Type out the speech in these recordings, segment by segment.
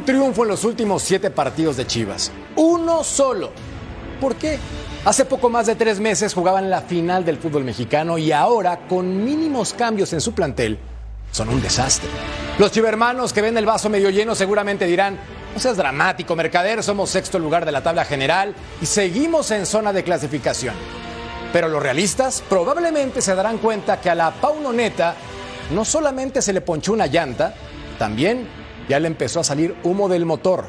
un triunfo en los últimos siete partidos de Chivas. Uno solo. ¿Por qué? Hace poco más de tres meses jugaban la final del fútbol mexicano y ahora, con mínimos cambios en su plantel, son un desastre. Los chivermanos que ven el vaso medio lleno seguramente dirán, no seas dramático, mercader, somos sexto lugar de la tabla general y seguimos en zona de clasificación. Pero los realistas probablemente se darán cuenta que a la Paunoneta no solamente se le ponchó una llanta, también ya le empezó a salir humo del motor.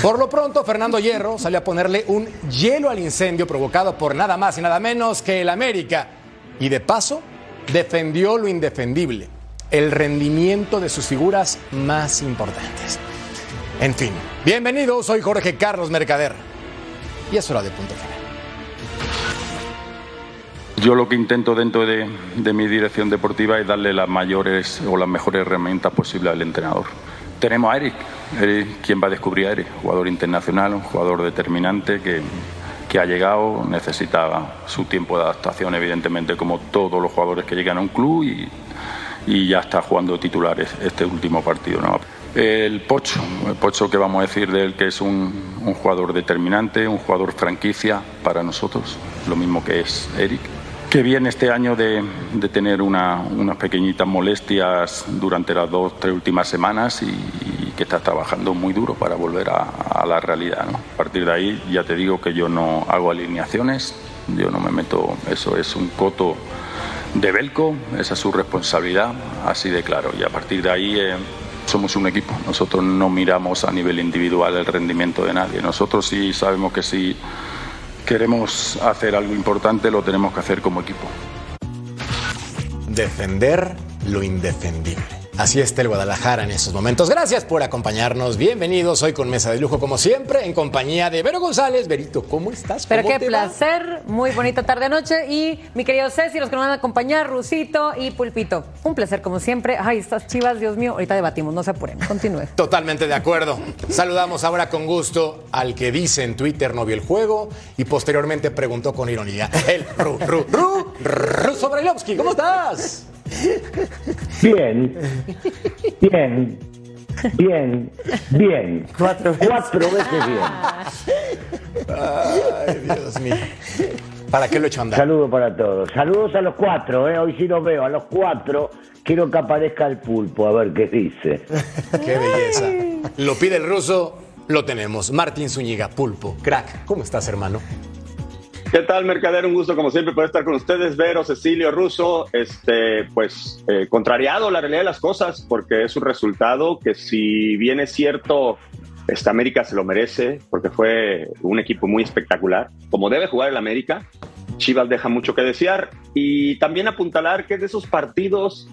Por lo pronto, Fernando Hierro salió a ponerle un hielo al incendio provocado por nada más y nada menos que el América. Y de paso, defendió lo indefendible, el rendimiento de sus figuras más importantes. En fin, bienvenidos, soy Jorge Carlos Mercader. Y es hora de punto final. Yo lo que intento dentro de, de, mi dirección deportiva es darle las mayores o las mejores herramientas posibles al entrenador. Tenemos a Eric, Eric quien va a descubrir a Eric, jugador internacional, un jugador determinante que, que ha llegado, necesita su tiempo de adaptación, evidentemente, como todos los jugadores que llegan a un club y, y ya está jugando titulares este último partido. El Pocho, el Pocho que vamos a decir de él que es un jugador determinante, un jugador franquicia para nosotros, lo mismo que es Eric que viene este año de, de tener una, unas pequeñitas molestias durante las dos, tres últimas semanas y, y que está trabajando muy duro para volver a, a la realidad. ¿no? A partir de ahí ya te digo que yo no hago alineaciones, yo no me meto, eso es un coto de Belco, esa es su responsabilidad, así de claro. Y a partir de ahí eh, somos un equipo, nosotros no miramos a nivel individual el rendimiento de nadie, nosotros sí sabemos que sí queremos hacer algo importante, lo tenemos que hacer como equipo. Defender lo indefendible. Así está el Guadalajara en estos momentos. Gracias por acompañarnos. Bienvenidos hoy con Mesa de Lujo, como siempre, en compañía de Vero González. Verito, ¿cómo estás? Pero ¿Cómo qué te placer. Va? Muy bonita tarde-noche. Y mi querido Ceci, los que nos van a acompañar, Rusito y Pulpito. Un placer, como siempre. Ay, estas chivas, Dios mío. Ahorita debatimos, no se apuren. Continúe. Totalmente de acuerdo. Saludamos ahora con gusto al que dice en Twitter no vio el juego y posteriormente preguntó con ironía. El Ru, Ru, Ru, Ruso Brailovsky. ¿Cómo estás? Bien, bien, bien, bien. Cuatro veces. Cuatro veces bien. Ay, Dios mío. ¿Para qué lo he hecho andar? Saludos para todos. Saludos a los cuatro, ¿eh? hoy sí los veo. A los cuatro quiero que aparezca el pulpo, a ver qué dice. qué belleza. Lo pide el ruso, lo tenemos. Martín Zúñiga, pulpo, crack. ¿Cómo estás, hermano? ¿Qué tal, Mercader? Un gusto, como siempre, poder estar con ustedes. Vero, Cecilio, Russo, este, pues, eh, contrariado la realidad de las cosas, porque es un resultado que, si bien es cierto, esta América se lo merece, porque fue un equipo muy espectacular, como debe jugar el América. Chivas deja mucho que desear y también apuntalar que es de esos partidos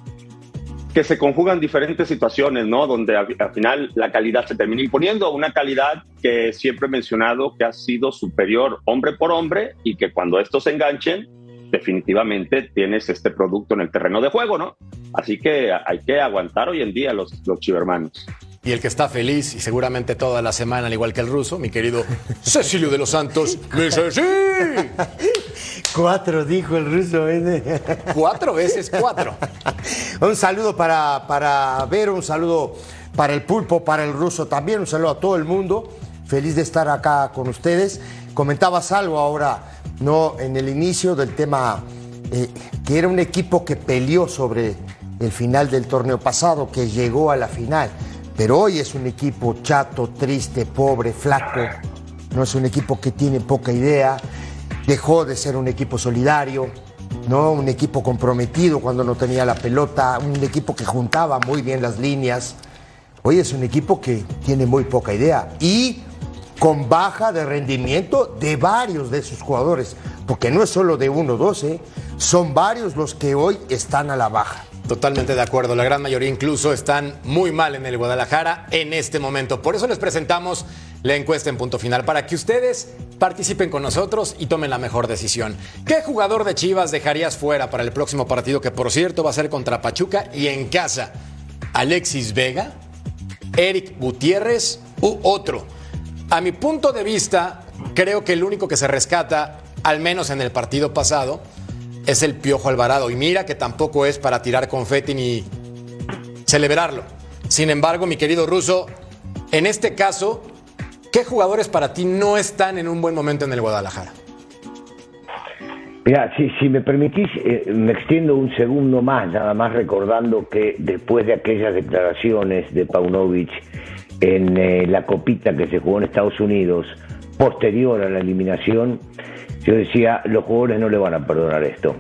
que se conjugan diferentes situaciones, ¿no? Donde al, al, final la calidad se termina imponiendo, una calidad que siempre he mencionado que ha sido superior hombre por hombre y que cuando estos se enganchen, definitivamente tienes este producto en el terreno de juego, ¿no? Así que hay que aguantar hoy en día los, los chivermanos. Y el que está feliz, y seguramente toda la semana, al igual que el ruso, mi querido Cecilio de los Santos, me dice sí. Cuatro, dijo el ruso. ¿eh? Cuatro veces cuatro. un saludo para, para Vero, un saludo para el pulpo, para el ruso también, un saludo a todo el mundo. Feliz de estar acá con ustedes. Comentabas algo ahora, ¿no? En el inicio del tema, eh, que era un equipo que peleó sobre el final del torneo pasado, que llegó a la final. Pero hoy es un equipo chato, triste, pobre, flaco. No es un equipo que tiene poca idea. Dejó de ser un equipo solidario, ¿no? Un equipo comprometido cuando no tenía la pelota, un equipo que juntaba muy bien las líneas. Hoy es un equipo que tiene muy poca idea y con baja de rendimiento de varios de sus jugadores, porque no es solo de uno o dos, ¿eh? son varios los que hoy están a la baja. Totalmente de acuerdo. La gran mayoría incluso están muy mal en el Guadalajara en este momento. Por eso les presentamos la encuesta en punto final para que ustedes participen con nosotros y tomen la mejor decisión. ¿Qué jugador de Chivas dejarías fuera para el próximo partido que por cierto va a ser contra Pachuca y en casa? ¿Alexis Vega? ¿Eric Gutiérrez u otro? A mi punto de vista, creo que el único que se rescata, al menos en el partido pasado, es el Piojo Alvarado. Y mira que tampoco es para tirar confeti ni celebrarlo. Sin embargo, mi querido Ruso, En este caso, ¿qué jugadores para ti no están en un buen momento en el Guadalajara? Mira, si, me permitís, eh, me extiendo un segundo más, nada más recordando que después de aquellas declaraciones de Paunovic en eh, la copita que se jugó en Estados Unidos, posterior a la eliminación, yo decía, los jugadores no le van a perdonar esto,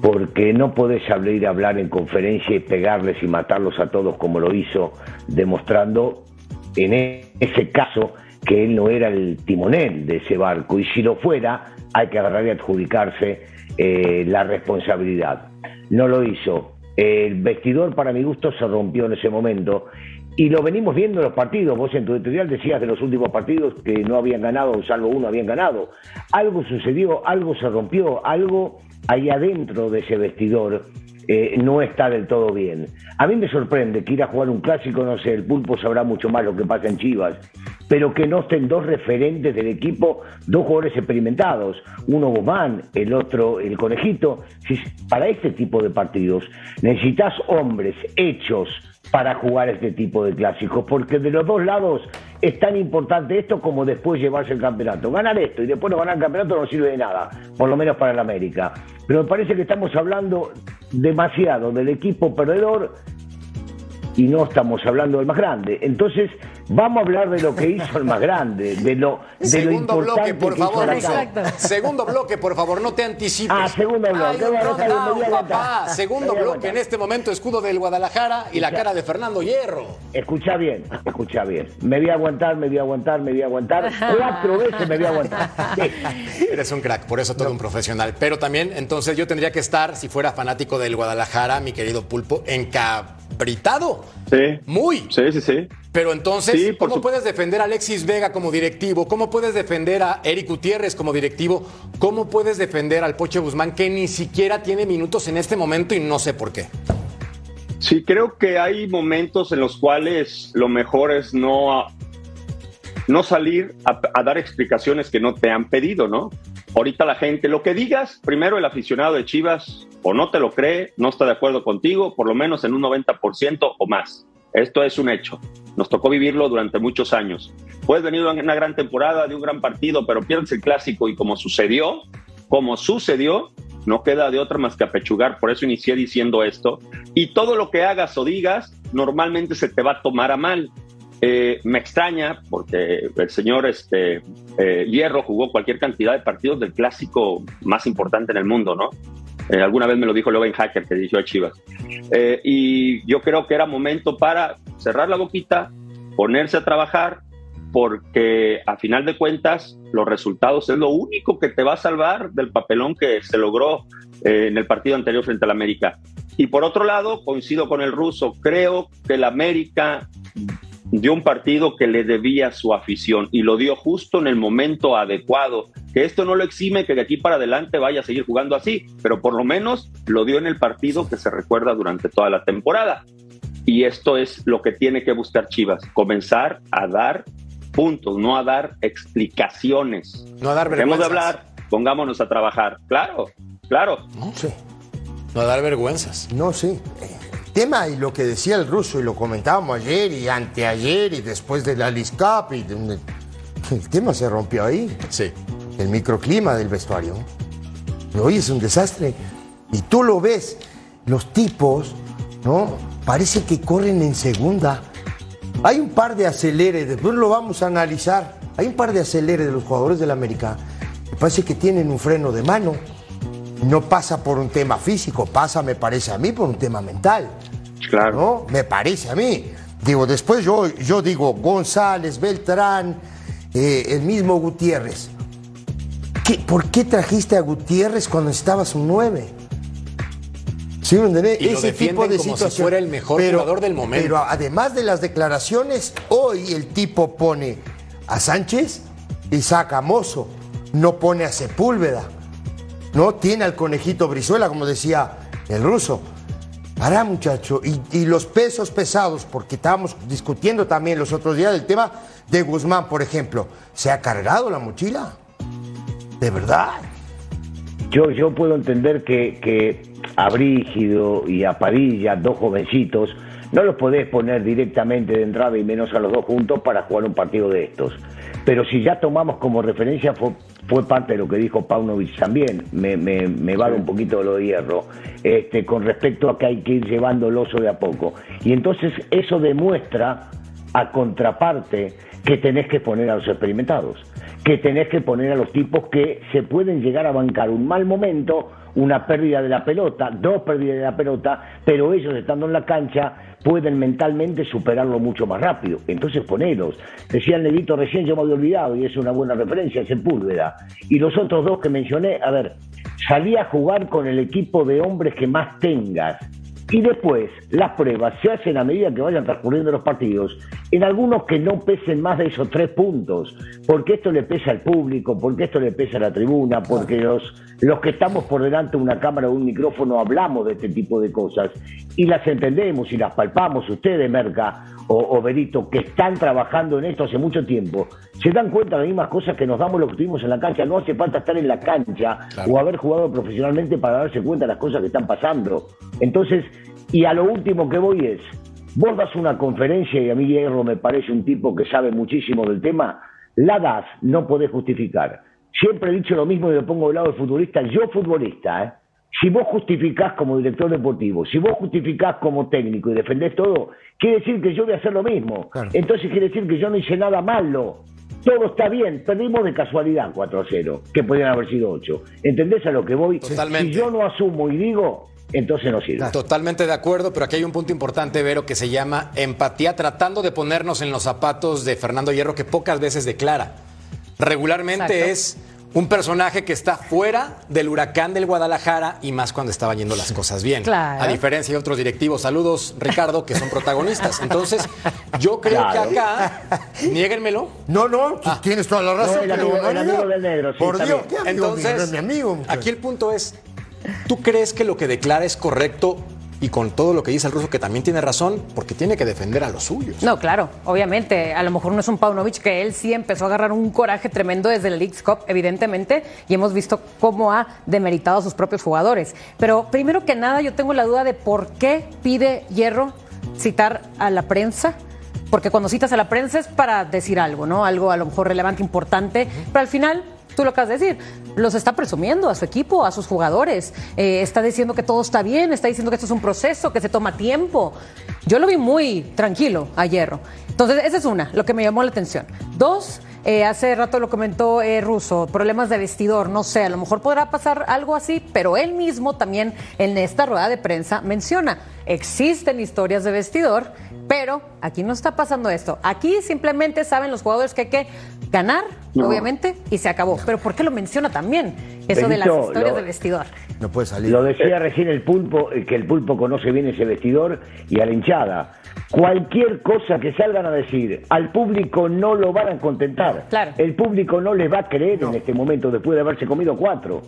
porque no podés salir a hablar en conferencia y pegarles y matarlos a todos como lo hizo, demostrando en ese caso que él no era el timonel de ese barco, y si lo fuera, hay que agarrar y adjudicarse eh, la responsabilidad. No lo hizo. El vestidor, para mi gusto, se rompió en ese momento. Y lo venimos viendo en los partidos. Vos en tu editorial decías de los últimos partidos que no habían ganado, salvo uno habían ganado. Algo sucedió, algo se rompió, algo ahí adentro de ese vestidor eh, no está del todo bien. A mí me sorprende que ir a jugar un clásico, no sé, el pulpo sabrá mucho más lo que pasa en Chivas, pero que no estén dos referentes del equipo, dos jugadores experimentados, uno Guzmán, el otro el conejito. Para este tipo de partidos necesitas hombres hechos para jugar este tipo de clásicos, porque de los dos lados es tan importante esto como después llevarse el campeonato. Ganar esto y después no ganar el campeonato no sirve de nada, por lo menos para el América. Pero me parece que estamos hablando demasiado del equipo perdedor y no estamos hablando del más grande. Entonces, vamos a hablar de lo que hizo el más grande, de lo, de lo Segundo bloque, importante por que hizo favor. la Exacto. cancha. Segundo bloque, por favor, no te anticipes. Ah, segundo bloque. Papá. Segundo bloque en este momento, escudo del Guadalajara y la cara de Fernando Hierro. Escucha bien, escucha bien. Me voy a aguantar, me voy a aguantar, me voy a aguantar. Cuatro veces me voy a aguantar. Sí. Eres un crack, por eso todo un profesional. Pero también, entonces, yo tendría que estar, si fuera fanático del Guadalajara, mi querido Pulpo, encabritado. Sí. Muy. Sí, sí, sí. Pero entonces, Sí, ¿cómo su- puedes defender a Alexis Vega como directivo? ¿Cómo puedes defender a Eric Gutiérrez como directivo? ¿Cómo puedes defender al Poche Guzmán que ni siquiera tiene minutos en este momento y no sé por qué? Sí, creo que hay momentos en los cuales lo mejor es no, no salir a, a dar explicaciones que no te han pedido, ¿no? Ahorita la gente, lo que digas, primero el aficionado de Chivas o no te lo cree, no está de acuerdo contigo, por lo menos en un 90% o más. Esto es un hecho. Nos tocó vivirlo durante muchos años. Puedes venir de una gran temporada, de un gran partido, pero pierdes el clásico y como sucedió, como sucedió, no queda de otra más que apechugar. Por eso inicié diciendo esto. Y todo lo que hagas o digas, normalmente se te va a tomar a mal. Eh, me extraña porque el señor este, eh, Hierro jugó cualquier cantidad de partidos del clásico más importante en el mundo, ¿no? Eh, alguna vez me lo dijo Logan Hacker, que dirigió a Chivas. Eh, y yo creo que era momento para cerrar la boquita, ponerse a trabajar, porque a final de cuentas los resultados es lo único que te va a salvar del papelón que se logró eh, en el partido anterior frente al América. Y por otro lado, coincido con el ruso, creo que el América dio un partido que le debía a su afición y lo dio justo en el momento adecuado. Que esto no lo exime que de aquí para adelante vaya a seguir jugando así, pero por lo menos lo dio en el partido que se recuerda durante toda la temporada. Y esto es lo que tiene que buscar Chivas, comenzar a dar puntos, no a dar explicaciones. No a dar Dejemos de hablar, pongámonos a trabajar. Claro, claro. Sí. No a dar vergüenzas. No, sí. Tema y lo que decía el ruso, y lo comentábamos ayer y anteayer y después de la Alice Cup, y de- el tema se rompió ahí. Sí. El microclima del vestuario. Hoy es un desastre. Y tú lo ves, los tipos, ¿no? Parece que corren en segunda. Hay un par de aceleres, después lo vamos a analizar. Hay un par de aceleres de los jugadores del América. Me parece que tienen un freno de mano. No pasa por un tema físico, pasa, me parece a mí, por un tema mental. Claro. ¿no? Me parece a mí. Digo, después yo, yo digo González, Beltrán, eh, el mismo Gutiérrez. ¿Qué- ¿Por qué trajiste a Gutiérrez cuando estabas un 9? ¿Sí me entendés? Y lo defienden como si fuera el mejor jugador del momento. Pero además de las declaraciones, hoy el tipo pone a Sánchez y saca a Mozo. No pone a Sepúlveda. No tiene al conejito Brizuela, como decía el ruso. Para, muchacho. Y, y los pesos pesados, porque estábamos discutiendo también los otros días del tema de Guzmán, por ejemplo. ¿Se ha cargado la mochila? ¿De verdad? Yo, yo puedo entender que, que a Brígido y a Padilla, dos jovencitos, no los podés poner directamente de entrada y menos a los dos juntos para jugar un partido de estos. Pero si ya tomamos como referencia, fue, parte de lo que dijo Paunovic también, me, me, me vale un poquito de lo de hierro, este, con respecto a que hay que ir llevando el oso de a poco. Y entonces eso demuestra a contraparte que tenés que poner a los experimentados, que tenés que poner a los tipos que se pueden llegar a bancar un mal momento, una pérdida de la pelota, dos pérdidas de la pelota, pero ellos estando en la cancha pueden mentalmente superarlo mucho más rápido. Entonces poneros. Decía el negrito recién, yo me había olvidado, y es una buena referencia, Sepúlveda. Y los otros dos que mencioné, a ver, salí a jugar con el equipo de hombres que más tengas y después las pruebas se hacen a medida que vayan transcurriendo los partidos, en algunos que no pesen más de esos tres puntos, porque esto le pesa al público, porque esto le pesa a la tribuna, porque los, los que estamos por delante de una cámara o un micrófono hablamos de este tipo de cosas y las entendemos y las palpamos. Ustedes, Merca o, o Berito, que están trabajando en esto hace mucho tiempo, se dan cuenta de las mismas cosas que nos damos lo que tuvimos en la cancha. No hace falta estar en la cancha o haber jugado profesionalmente para darse cuenta de las cosas que están pasando. Entonces, y a lo último que voy es, vos das una conferencia y a mí Hierro me parece un tipo que sabe muchísimo del tema, la das, no podés justificar. Siempre he dicho lo mismo y me pongo del lado del futbolista, yo futbolista, ¿eh? Si vos justificás como director deportivo, si vos justificás como técnico y defendés todo, quiere decir que yo voy a hacer lo mismo. Entonces quiere decir que yo no hice nada malo. Todo está bien, perdimos de casualidad 4 a 0, que podrían haber sido 8. ¿Entendés a lo que voy? Totalmente. Si yo no asumo y digo, entonces no sirve. Totalmente de acuerdo, pero aquí hay un punto importante, Vero, que se llama empatía, tratando de ponernos en los zapatos de Fernando Hierro, que pocas veces declara. Regularmente Exacto. es un personaje que está fuera del huracán del Guadalajara y más cuando estaban yendo las cosas bien. Claro. A diferencia de otros directivos, saludos Ricardo, que son protagonistas. Entonces, yo creo Claro. que acá, niéguenmelo, No, no, tú tienes toda la razón. No, el pero amigo- no, el no, amigo no. del negro, sí, Por Dios. ¿qué amigo mío? Entonces, No es mi amigo. aquí el punto es, ¿tú crees que lo que declara es correcto y con todo lo que dice el ruso que también tiene razón? Porque tiene que defender a los suyos. No, claro, obviamente. A lo mejor no es un Paunovic que él sí empezó a agarrar un coraje tremendo desde el Leagues Cup, evidentemente, y hemos visto cómo ha demeritado a sus propios jugadores. Pero primero que nada, yo tengo la duda de por qué pide Hierro citar a la prensa. Porque cuando citas a la prensa es para decir algo, ¿no? Algo a lo mejor relevante, importante, pero al final tú lo acabas de decir, los está presumiendo a su equipo, a sus jugadores, eh, está diciendo que todo está bien, está diciendo que esto es un proceso, que se toma tiempo. Yo lo vi muy tranquilo a Hierro. Entonces, esa es una, lo que me llamó la atención. Dos, eh, hace rato lo comentó eh, Russo, problemas de vestidor, no sé, a lo mejor podrá pasar algo así, pero él mismo también en esta rueda de prensa menciona, existen historias de vestidor, pero aquí no está pasando esto. Aquí simplemente saben los jugadores que hay que ganar, No. obviamente, y se acabó. Pero ¿por qué lo menciona también? Eso de las historias lo- de vestidor. No puede salir. Lo decía recién el pulpo, eh, que el pulpo conoce bien ese vestidor y a la hinchada. Cualquier cosa que salgan a decir, al público no lo van a contentar. Claro. El público no les va a creer en este momento después de haberse comido cuatro.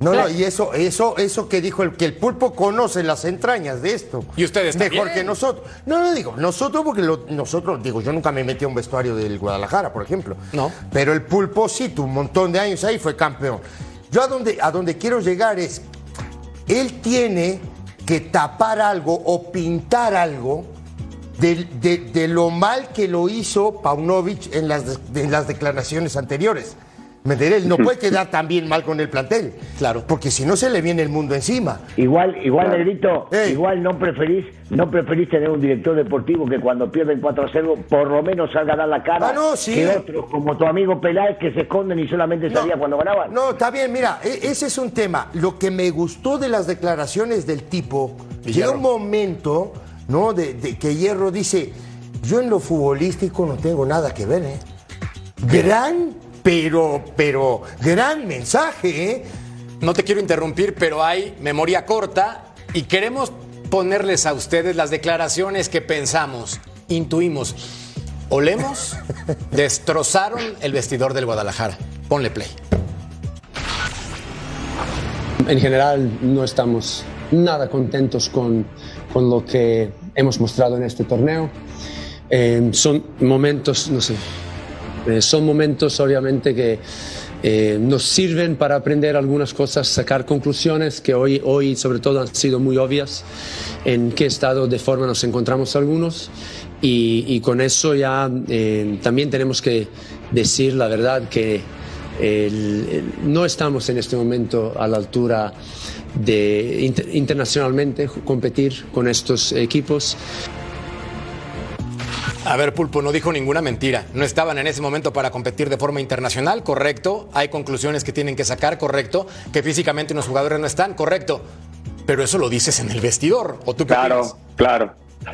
No, Claro. no, y eso, eso, eso que dijo el que el pulpo conoce las entrañas de esto. Y ustedes Mejor también. que nosotros. No, no digo, nosotros porque lo- nosotros, digo, yo nunca me metí a un vestuario del Guadalajara, por ejemplo. No. Pero el pulpo sí, tuvo un montón de años ahí, fue campeón. Yo a donde, a donde quiero llegar es, él tiene que tapar algo o pintar algo de, lo mal que lo hizo Paunovic en las declaraciones anteriores. ¿Me entiendes? No puede quedar tan bien mal con el plantel. Claro. Porque si no se le viene el mundo encima. Igual, igual Negrito, Ey. igual no preferís, no preferís tener un director deportivo que cuando pierden 4 a 0 por lo menos salga a dar la cara Ah, no, sí. que otros como tu amigo Peláez que se esconden y solamente salía cuando ganaban. No, está bien, mira, e- ese es un tema. Lo que me gustó de las declaraciones del tipo, llega un momento, ¿no? De, de que Hierro dice, yo en lo futbolístico no tengo nada que ver, ¿eh? Gran, pero, pero, gran mensaje, ¿eh? No te quiero interrumpir, pero hay memoria corta y queremos ponerles a ustedes las declaraciones que pensamos, intuimos, olemos, destrozaron el vestidor del Guadalajara. Ponle play. En general no estamos nada contentos con, con lo que hemos mostrado en este torneo. Eh, son momentos, no sé, eh, son momentos obviamente que eh, nos sirven para aprender algunas cosas, sacar conclusiones que hoy, hoy sobre todo han sido muy obvias en qué estado de forma nos encontramos algunos y, con eso ya eh, también tenemos que decir la verdad que no estamos en este momento a la altura de inter- internacionalmente competir con estos equipos. A ver, Pulpo, no dijo ninguna mentira. No estaban en ese momento para competir de forma internacional, correcto. Hay conclusiones que tienen que sacar, correcto. Que físicamente unos jugadores no están, correcto. Pero eso lo dices en el vestidor. ¿O tú qué Claro, opinas? claro.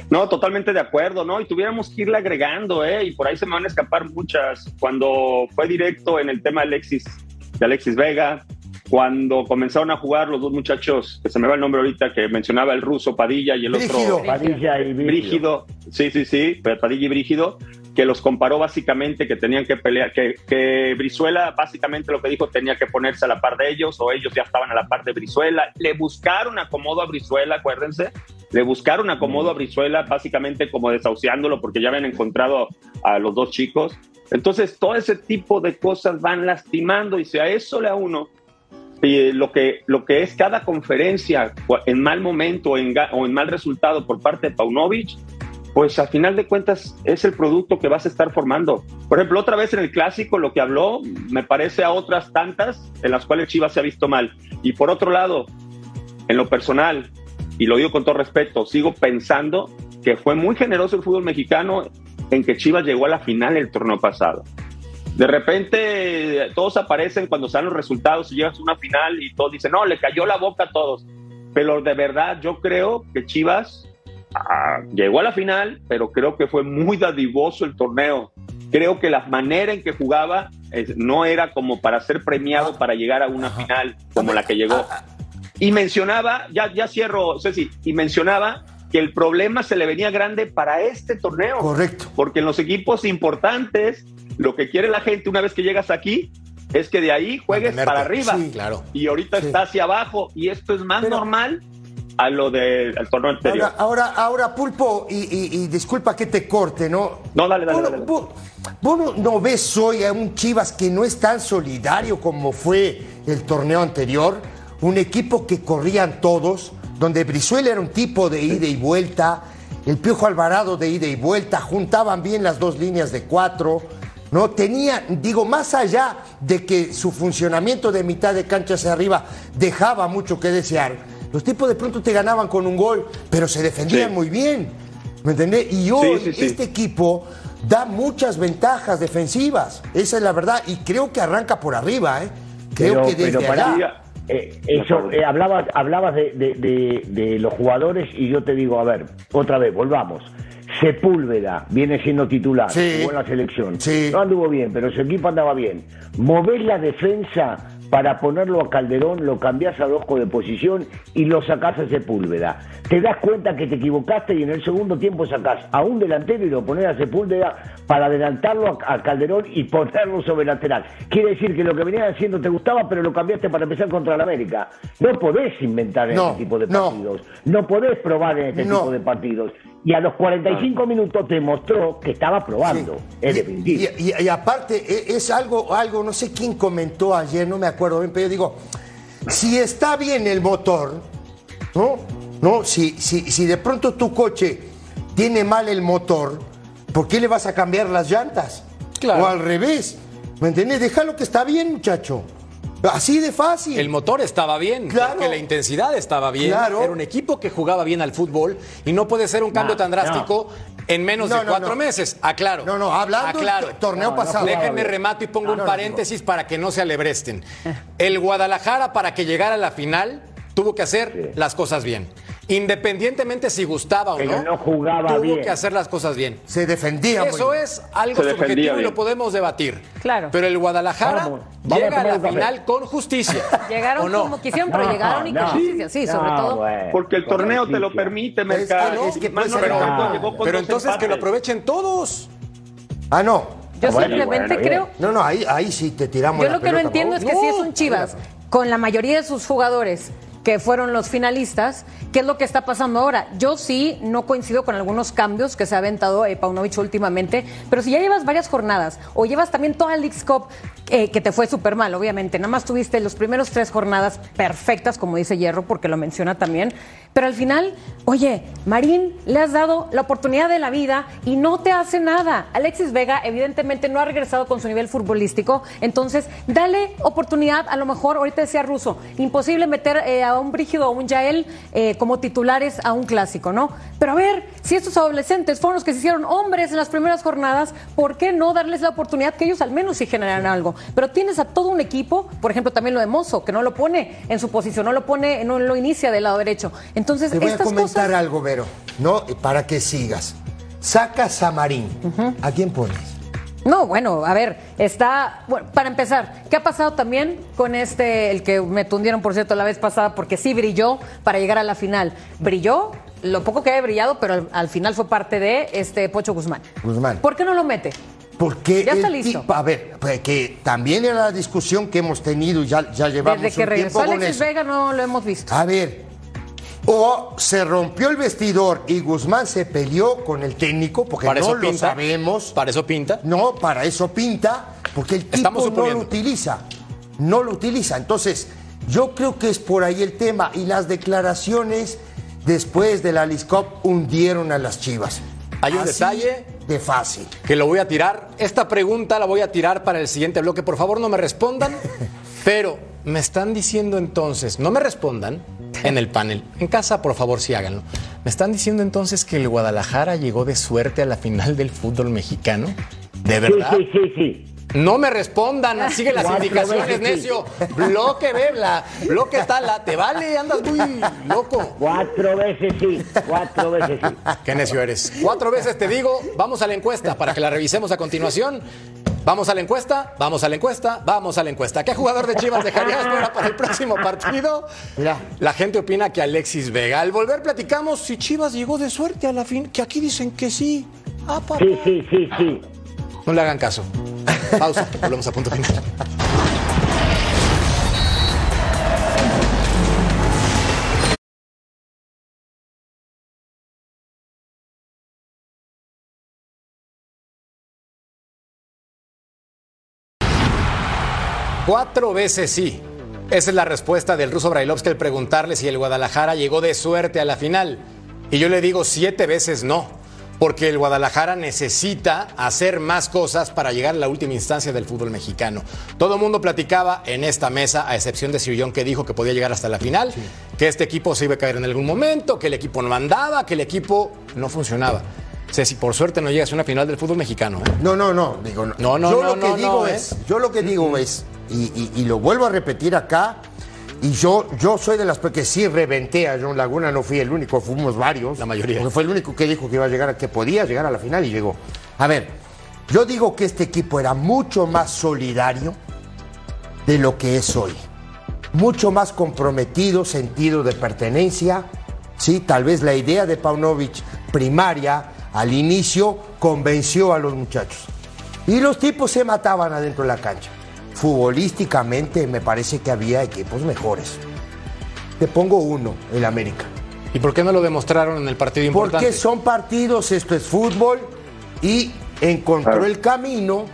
No, totalmente de acuerdo, ¿no? Y tuviéramos que irle agregando, ¿eh? Y por ahí se me van a escapar muchas. Cuando fue directo en el tema Alexis, de Alexis Vega, cuando comenzaron a jugar los dos muchachos, que se me va el nombre ahorita, que mencionaba el ruso Padilla y el Brígido. otro Padilla y Brígido. Brígido, sí, sí, sí, Padilla y Brígido, que los comparó básicamente que tenían que pelear, que, que Brizuela básicamente lo que dijo tenía que ponerse a la par de ellos o ellos ya estaban a la par de Brizuela. Le buscaron acomodo a Brizuela, acuérdense, le buscaron acomodo a Brizuela básicamente como desahuciándolo porque ya habían encontrado a los dos chicos. Entonces todo ese tipo de cosas van lastimando y si a eso le a uno y lo que, lo que es cada conferencia en mal momento o en mal resultado por parte de Paunovic, pues al final de cuentas es el producto que vas a estar formando. Por ejemplo, otra vez en el clásico lo que habló me parece a otras tantas en las cuales Chivas se ha visto mal. Y por otro lado, en lo personal, y lo digo con todo respeto, sigo pensando que fue muy generoso el fútbol mexicano en que Chivas llegó a la final el torneo pasado. De repente todos aparecen cuando salen los resultados y llegas a una final y todos dicen, no, le cayó la boca a todos. Pero de verdad yo creo que Chivas ah, llegó a la final, pero creo que fue muy dadivoso el torneo. Creo que la manera en que jugaba eh, no era como para ser premiado para llegar a una final como la que llegó. Y mencionaba, ya, ya cierro, Ceci, y mencionaba que el problema se le venía grande para este torneo. Correcto. Porque en los equipos importantes, lo que quiere la gente una vez que llegas aquí es que de ahí juegues Mantenerte. para arriba. Sí, claro. Y ahorita Sí. está hacia abajo. Y esto es más Pero- normal a lo del torneo anterior. Ahora, ahora, ahora, Pulpo, y, y- y disculpa que te corte, ¿no? No, dale, dale, Vos no- dale. Vos, no ves hoy a un Chivas que no es tan solidario como fue el torneo anterior, un equipo que corrían todos, donde Brizuela era un tipo de ida y vuelta, el Piojo Alvarado de ida y vuelta, juntaban bien las dos líneas de cuatro, ¿no? Tenía, digo, más allá de que su funcionamiento de mitad de cancha hacia arriba dejaba mucho que desear, los tipos de pronto te ganaban con un gol, pero se defendían Sí. muy bien, ¿me entendés? Y hoy Sí, sí, sí. este equipo da muchas ventajas defensivas, esa es la verdad, y creo que arranca por arriba, ¿eh? Creo Pero- que desde pero allá... Eh, eso, eh, hablabas, hablabas de, de- de- de los jugadores y yo te digo, a ver, otra vez, volvamos. Sepúlveda viene siendo titular, Sí. jugó en la selección. Sí. No anduvo bien, pero su equipo andaba bien. Movés la defensa para ponerlo a Calderón, lo cambiás a Dosco de posición y lo sacás a Sepúlveda. Te das cuenta que te equivocaste y en el segundo tiempo sacás a un delantero y lo pones a Sepúlveda para adelantarlo a, Calderón y ponerlo sobre lateral. Quiere decir que lo que venías haciendo te gustaba, pero lo cambiaste para empezar contra el América. No podés inventar en No, este tipo de no. partidos. No podés probar en este No. tipo de partidos. Y a los 45 minutos te mostró que estaba probando. Es Y-. Y, y- y aparte, e- es algo, algo, no sé quién comentó ayer, no me acuerdo bien, pero yo digo, si está bien el motor, ¿no? ¿No? Si, si, si de pronto tu coche tiene mal el motor, ¿por qué le vas a cambiar las llantas? Claro. O al revés. ¿Me entiendes? Déjalo que está bien, muchacho. Así de fácil. El motor estaba bien, Claro. porque la intensidad estaba bien. Claro. Era un equipo que jugaba bien al fútbol y no puede ser un cambio No, tan drástico en menos No, de cuatro no. meses. Aclaro. No, no, hablando del Aclaro. to- torneo pasado. Déjenme remato y pongo No, un no, paréntesis para que no se alebresten. El Guadalajara, para que llegara a la final, tuvo que hacer las cosas bien. Independientemente si gustaba o Pero no, no jugaba tuvo bien. que hacer las cosas bien. Se defendía muy Eso bien. es algo Se subjetivo y lo podemos debatir. Claro. Pero el Guadalajara Vamos, vamos a llega a la final con justicia. Llegaron ¿O no? como quisieron, pero No, llegaron y con no. justicia. Sí, sobre todo. bueno, Porque el torneo te lo permite, Mercado. es que Ah. Pero dos entonces que lo aprovechen todos. Ah, no. Yo Bueno, simplemente bueno, creo. No, no, ahí, ahí sí te tiramos Yo la lo que no entiendo es que si es un Chivas con la mayoría de sus jugadores que fueron los finalistas, ¿qué es lo que está pasando ahora? Yo sí no coincido con algunos cambios que se ha aventado eh, Paunovic últimamente, pero si ya llevas varias jornadas o llevas también toda el League's Cup eh, que te fue súper mal, obviamente, nada más tuviste los primeros tres jornadas perfectas, como dice Hierro, porque lo menciona también, pero al final, oye, Marín, le has dado la oportunidad de la vida y no te hace nada. Alexis Vega evidentemente no ha regresado con su nivel futbolístico, entonces dale oportunidad, a lo mejor, ahorita decía Russo, imposible meter eh, a un Brígido o un Yael eh, como titulares a un clásico, ¿no? Pero a ver, si estos adolescentes fueron los que se hicieron hombres en las primeras jornadas, ¿por qué no darles la oportunidad que ellos al menos sí generan algo? Pero tienes a todo un equipo, por ejemplo, también lo de Mozo, que no lo pone en su posición, no lo pone, no lo inicia del lado derecho. Entonces, Te voy a estas comentar cosas... algo, Vero, ¿no? Para que sigas. Sacas a Marín. ¿A quién pones? No, bueno, a ver, está. Bueno, para empezar, ¿qué ha pasado también con este, el que me tundieron, por cierto, la vez pasada, porque sí brilló para llegar a la final? Brilló, lo poco que había brillado, pero al, al final fue parte de este Pocho Guzmán. Guzmán. ¿Por qué no lo mete? Porque Ya está listo. tipo- a ver, pues, que también era la discusión que hemos tenido y ya, ya llevamos Desde que un tiempo regresó con Alexis eso. Vega no lo hemos visto. A ver, o se rompió el vestidor y Guzmán se peleó con el técnico, porque Para no eso lo pinta. sabemos. Para eso pinta. No, para eso pinta, porque el tipo no lo utiliza. No lo utiliza. Entonces, yo creo que es por ahí el tema. Y las declaraciones después de la Liscop hundieron a las chivas. Hay un Así detalle De fácil. que lo voy a tirar. Esta pregunta la voy a tirar para el siguiente bloque. Por favor, no me respondan. Pero me están diciendo entonces, no me respondan en el panel. En casa, por favor, sí háganlo. Me están diciendo entonces que el Guadalajara llegó de suerte a la final del fútbol mexicano. ¿De verdad? sí, sí, sí. No me respondan, sigue las indicaciones, necio. Bloque Bebla, bloque Tala, te vale, andas muy loco. Cuatro veces sí, cuatro veces sí. Qué necio eres. Cuatro veces te digo, vamos a la encuesta para que la revisemos a continuación. Vamos a la encuesta, vamos a la encuesta, vamos a la encuesta. ¿Qué jugador de Chivas dejarías fuera para el próximo partido? Mira. La gente opina que Alexis Vega. Al volver platicamos si Chivas llegó de suerte a la fin, que aquí dicen que sí. Ah, papá. Sí, sí, sí, sí. No le hagan caso. Pausa, volvemos a punto final. Cuatro veces sí. Esa es la respuesta del ruso Brailovsky al preguntarle si el Guadalajara llegó de suerte a la final. Y yo le digo siete veces no, porque el Guadalajara necesita hacer más cosas para llegar a la última instancia del fútbol mexicano. Todo el mundo platicaba en esta mesa, a excepción de Sirillón que dijo que podía llegar hasta la final, que este equipo se iba a caer en algún momento, que el equipo no andaba, que el equipo no funcionaba. Ceci, por suerte no llegas a una final del fútbol mexicano. ¿eh? No, no, no. Digo, no. No, no, yo no, lo que digo es, ¿eh? yo lo que digo es, y, y- y lo vuelvo a repetir acá, y yo, yo soy de las que sí reventé a John Laguna, no fui el único, fuimos varios. La mayoría. Porque fue el único que dijo que iba a llegar, que podía llegar a la final y llegó. A ver, yo digo que este equipo era mucho más solidario de lo que es hoy. Mucho más comprometido, sentido de pertenencia. Sí, tal vez la idea de Paunovic primaria al inicio convenció a los muchachos. Y los tipos se mataban adentro de la cancha. Futbolísticamente me parece que había equipos mejores. Te pongo uno, el América. ¿Y por qué no lo demostraron en el partido importante? Porque son partidos, esto es fútbol y encontró el camino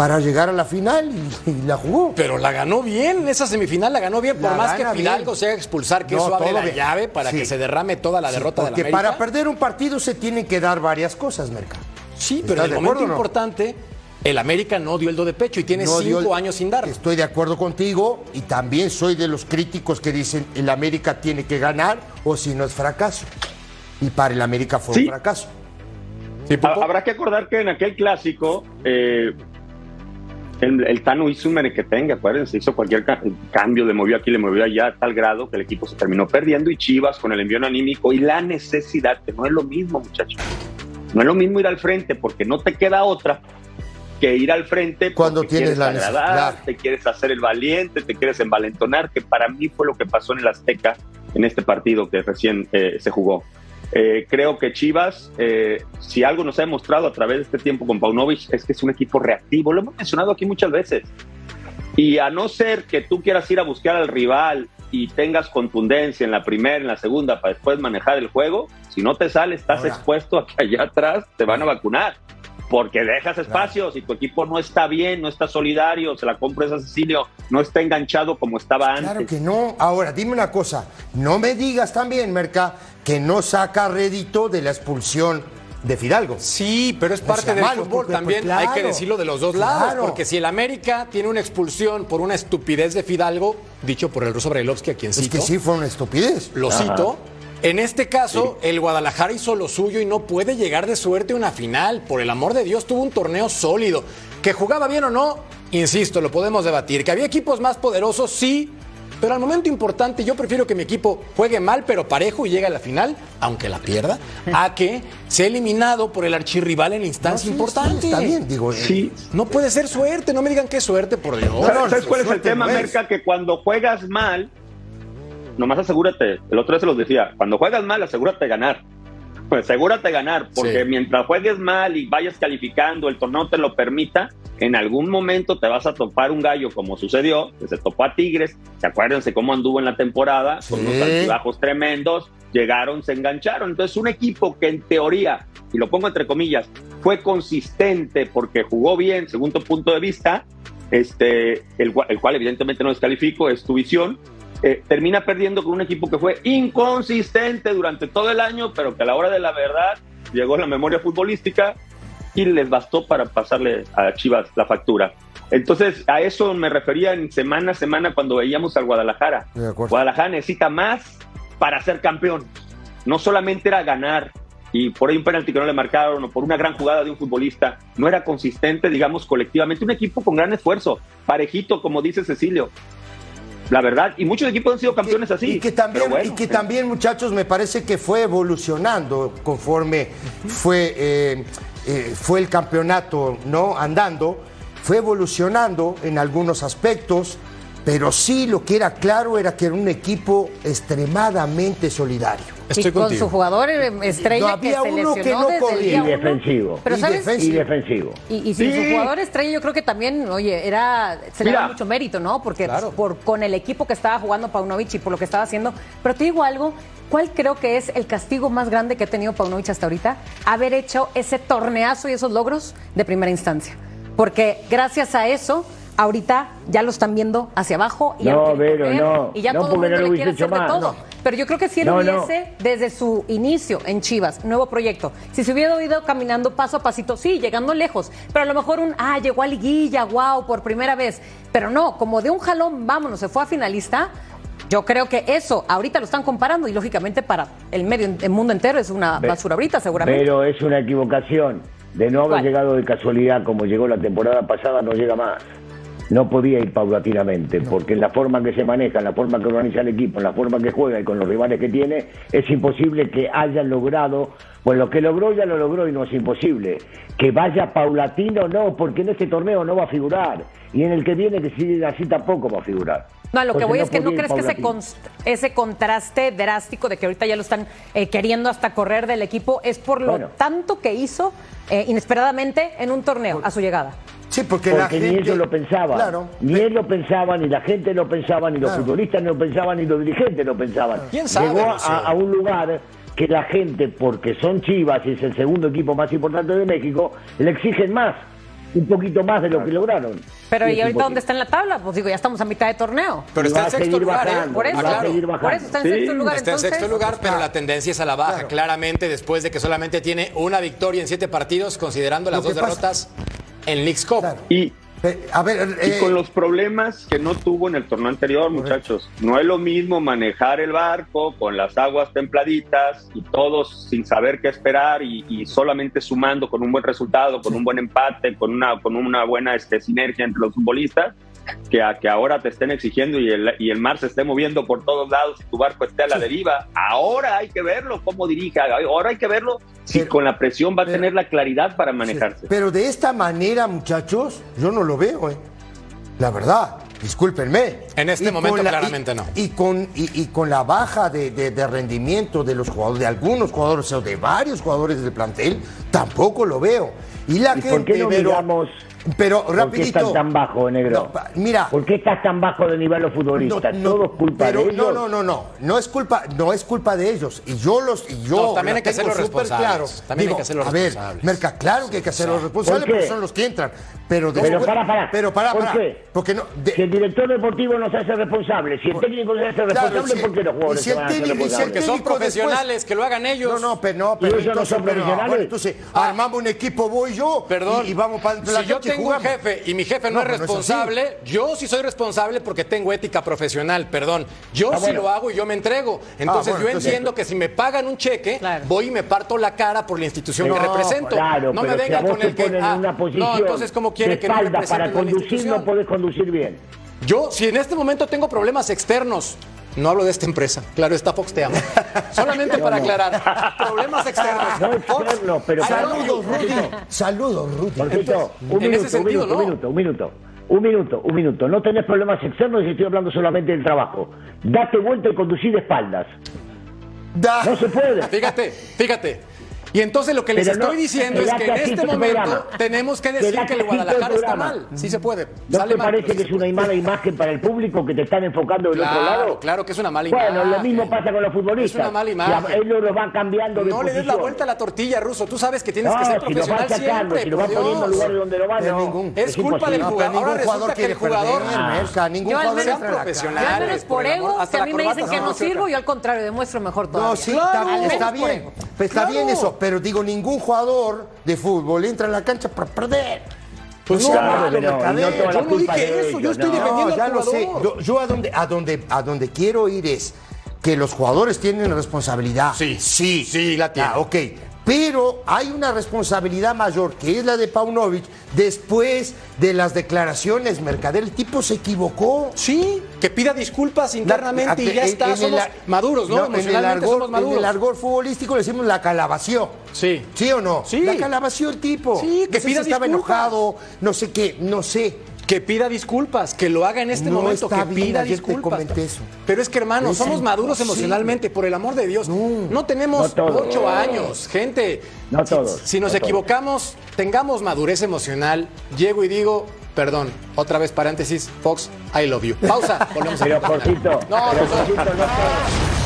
para llegar a la final y, y la jugó. Pero la ganó bien, esa semifinal la ganó bien, por La más que Fidalgo bien. se haga expulsar, que No, eso abre la bien. llave para Sí. que se derrame toda la Sí, derrota de la porque América. para perder un partido se tienen que dar varias cosas, Merca. Sí, pero en ¿Estás el de momento no? importante, el América no dio el do de pecho y tiene No cinco el- años sin darlo. Estoy de acuerdo contigo y también soy de los críticos que dicen el América tiene que ganar o si no es fracaso. Y para el América fue Sí. un fracaso. Habrá que acordar que en aquel clásico eh, el, el Tano hizo un merequetengue, acuérdense, hizo cualquier ca- cambio, le movió aquí, le movió allá, a tal grado que el equipo se terminó perdiendo y Chivas con el envío anímico y la necesidad, que no es lo mismo, muchachos. No es lo mismo ir al frente porque no te queda otra que ir al frente Cuando tienes la agradar, necesidad. te quieres hacer el valiente, te quieres envalentonar, que para mí fue lo que pasó en el Azteca en este partido que recién eh, se jugó. Eh, creo que Chivas, eh, si algo nos ha demostrado a través de este tiempo con Paunovic, es que es un equipo reactivo. Lo hemos mencionado aquí muchas veces. Y a no ser que tú quieras ir a buscar al rival y tengas contundencia en la primera, en la segunda, para después manejar el juego, si no te sale, estás expuesto a que allá atrás te van a vacunar. Porque dejas espacios y tu equipo no está bien, no está solidario, se la compras a Cecilio, no está enganchado como estaba antes. Claro que no. Ahora, dime una cosa. No me digas también, Merca, que no saca rédito de la expulsión de Fidalgo. Sí, pero es O parte sea, del malo, fútbol. porque, También pues, hay que claro, decirlo de los dos lados. claro. Porque si el América tiene una expulsión por una estupidez de Fidalgo, dicho por el ruso Brailovsky, a quien Es cito, que sí fue una estupidez. lo cito. En este caso, el Guadalajara hizo lo suyo y no puede llegar de suerte a una final. Por el amor de Dios, tuvo un torneo sólido. Que jugaba bien o no, insisto, lo podemos debatir. Que había equipos más poderosos, sí. Pero al momento importante, yo prefiero que mi equipo juegue mal, pero parejo y llegue a la final, aunque la pierda, a que sea eliminado por el archirrival en No, instancia sí, importante. sí, está bien, digo. eh, Sí, No puede ser suerte, no me digan que es suerte, por Dios. No, no, ¿Sabes, ¿sabes cuál es el tema, no. Merca? Que cuando juegas mal, nomás asegúrate, el otro día se los decía, cuando juegas mal, asegúrate de ganar. Pues asegúrate de ganar, porque Sí. mientras juegues mal y vayas calificando, el torneo te lo permita, en algún momento te vas a topar un gallo como sucedió, que se topó a Tigres, que acuérdense cómo anduvo en la temporada, con unos altibajos tremendos, llegaron, se engancharon. Entonces, un equipo que en teoría, y lo pongo entre comillas, fue consistente porque jugó bien, según tu punto de vista, este, el, el cual evidentemente no descalifico, es tu visión, eh, termina perdiendo con un equipo que fue inconsistente durante todo el año, pero que a la hora de la verdad llegó la memoria futbolística y les bastó para pasarle a Chivas la factura. Entonces, a eso me refería en semana a semana cuando veíamos al Guadalajara. Guadalajara necesita más para ser campeón. No solamente era ganar y por ahí un penalti que no le marcaron o por una gran jugada de un futbolista. No era consistente, digamos, colectivamente. Un equipo con gran esfuerzo, parejito, como dice Cecilio. La verdad, y muchos equipos han sido campeones así. Y que también, bueno, y que eh, también, muchachos, me parece que fue evolucionando conforme fue, eh, eh, fue el campeonato no andando, fue evolucionando en algunos aspectos, pero sí lo que era claro era que era un equipo extremadamente solidario. Estoy y con contigo. su jugador eh, estrella No, había que se uno que lesionó no desde el corría. día Y uno. defensivo. Pero Y ¿sabes? defensivo. Y defensivo. Y, y sin Sí. su jugador estrella, yo creo que también, oye, era se le da mucho mérito, ¿no? Porque Claro. por con el equipo que estaba jugando Paunovic y por lo que estaba haciendo. Pero te digo algo, ¿cuál creo que es el castigo más grande que ha tenido Paunovic hasta ahorita? Haber hecho ese torneazo y esos logros de primera instancia. Porque gracias a eso, ahorita ya lo están viendo hacia abajo y No, correr, no. y ya No, todo el mundo no le quiere hacer de todo. no. Pero yo creo que si él hubiese desde su inicio en Chivas, nuevo proyecto, si se hubiera ido caminando paso a pasito, sí, llegando lejos, pero a lo mejor un, ah, llegó a liguilla, wow, por primera vez, pero no, como de un jalón, vámonos, se fue a finalista. Yo creo que eso ahorita lo están comparando y lógicamente para el medio, el mundo entero es una basura ahorita seguramente. Pero es una equivocación. De no haber ¿Cuál? llegado de casualidad como llegó la temporada pasada, no llega más. No podía ir paulatinamente, porque en la forma que se maneja, en la forma que organiza el equipo, en la forma que juega y con los rivales que tiene, es imposible que haya logrado, pues lo que logró ya lo logró y no es imposible. Que vaya paulatino, no, porque en este torneo no va a figurar. Y en el que viene, que sigue así tampoco va a figurar. No, lo que voy es que no crees que ese, const- ese contraste drástico de que ahorita ya lo están eh, queriendo hasta correr del equipo es por lo Bueno. tanto que hizo eh, inesperadamente en un torneo a su llegada. Sí, porque, la Porque gente... ni ellos lo pensaban. Claro. Ni él lo pensaba, ni la gente lo pensaba, ni los Claro. futbolistas no lo pensaban, ni los dirigentes lo pensaban. ¿Quién sabe, Llegó a un lugar que la gente, porque son Chivas y es el segundo equipo más importante de México, le exigen más, un poquito más de lo que lograron. Pero Y ¿y es ahorita dónde está en la tabla? Pues digo, ya estamos a mitad de torneo. Pero Y está en sexto lugar, ¿eh? Por eso, por está en Sí, sexto lugar. Está en sexto lugar, pero la tendencia es a la baja, Claro. claramente después de que solamente tiene una victoria en siete partidos, considerando las dos pasa- derrotas en League's Cup. Claro. Y, Eh, A ver, y eh, con los problemas que no tuvo en el torneo anterior, muchachos. No es lo mismo manejar el barco con las aguas templaditas y todos sin saber qué esperar y, y solamente sumando con un buen resultado, con un buen empate, con una, con una buena este, sinergia entre los futbolistas, que, a, que ahora te estén exigiendo y el, y el mar se esté moviendo por todos lados y tu barco esté a la deriva. Ahora hay que verlo cómo dirija, ahora hay que verlo si Pero- con la presión va a pero- tener la claridad para manejarse. Pero de esta manera, muchachos, yo no lo veo, ¿eh? La verdad, discúlpenme. En este Y momento, la- claramente y- no. Y con, y, y con la baja de, de- de rendimiento de los jugadores, de algunos jugadores o de varios jugadores del plantel, tampoco lo veo. Y la ¿Y gente, por qué no miramos, Pero ¿Por qué rapidito. estás tan bajo, negro? No, mira. ¿Por qué estás tan bajo de nivel los futbolistas? ¿Todo es culpa pero de ellos? No, no, no, no. No es culpa, no es culpa de ellos. Y yo los, y yo No, también la hay que súper responsables. claro. También hay que hacerlos a ver. Merca, claro que hay que hacerlos responsables porque son los que entran. Pero, Pero para, para. Pero para, ¿Por qué? Porque no. de- Si el director deportivo no se hace responsable, si el técnico no se hace responsable, Claro, si- ¿por qué los jugadores si el se van a hacer técnico- responsables? Que son después- profesionales, que lo hagan ellos. No, no, pero no, pero ellos no entonces, son pero, profesionales? bueno, entonces armamos un equipo, voy yo, Perdón. y, y vamos para si yo tengo un jefe y mi jefe no, No, es pero no es responsable, yo sí soy responsable porque tengo ética profesional, perdón. Yo Ah, sí bueno. lo hago y yo me entrego. Entonces bueno, yo entonces- entiendo que si me pagan un cheque, Claro. voy y me parto la cara por la institución No, que represento. Claro, no me si vengan con el que ah, en una posición no, entonces cómo quiere que no represente para la conducir, no podés conducir bien. Yo, si en este momento tengo problemas externos, no hablo de esta empresa, claro, está Fox te amo. Solamente para aclarar, problemas externos. No Fox, externos, pero. Saludos, Rudy. Saludos, Rudy. Un en minuto, ese sentido, un no. minuto, un minuto, un minuto, un minuto, un minuto. No tenés problemas externos y estoy hablando solamente del trabajo. Date vuelta y conducir de espaldas. Da- No se puede. Fíjate, fíjate. Y entonces lo que les Pero no, estoy diciendo es que en este momento programa. tenemos que decir que el Guadalajara está mal. Sí se puede. ¿No Sale te mal, parece que sí es una mala imagen para el público que te están enfocando del otro Claro, lado? claro que es una mala Bueno, imagen. lo mismo pasa con los futbolistas. Es una mala imagen. a- ellos los van cambiando de No le des la vuelta a la tortilla, Ruso. Tú sabes que tienes No, que ser si lo profesional sacando, siempre. si lo por van poniendo en Dios. lugares donde lo van, De no. ningún- Es culpa del jugador. ningún Ahora resulta jugador que el jugador- ningún Yo al jugador la Sean cancha. Yo al menos por ego, que a la mí me dicen que no sirvo, yo al contrario, demuestro mejor todavía. No, sí, está, bien. está bien eso, pero digo, ningún jugador de fútbol entra en la cancha para perder. Pues No no, Claro, no Yo no dije eso, yo estoy no. defendiendo al ya lo sé. yo a, donde, a, donde, a donde quiero ir es que los jugadores tienen responsabilidad. Sí, sí, sí, la tienen. Ah, ok. Pero hay una responsabilidad mayor, que es la de Paunovic, después de las declaraciones, Mercader. El tipo se equivocó. Sí, que pida disculpas internamente y ya En- está. en somos maduros, ¿no? en el somos En el argot futbolístico le decimos la calabació. Sí. ¿Sí o no? Sí. La calabació el tipo. Sí, que No sé pida si estaba enojado, no sé qué, no sé. Que pida disculpas, que lo haga en este No momento, que bien, pida disculpas. eso. Pero es que, hermano, Es somos maduros imposible. emocionalmente, por el amor de Dios. No, tenemos No ocho años, gente. No Si- todos, Si, nos no todos. equivocamos, tengamos madurez emocional. Llego y digo, perdón, otra vez paréntesis, Fox, I love you. Pausa, volvemos a Pero Jorgito, No, pero no, no. No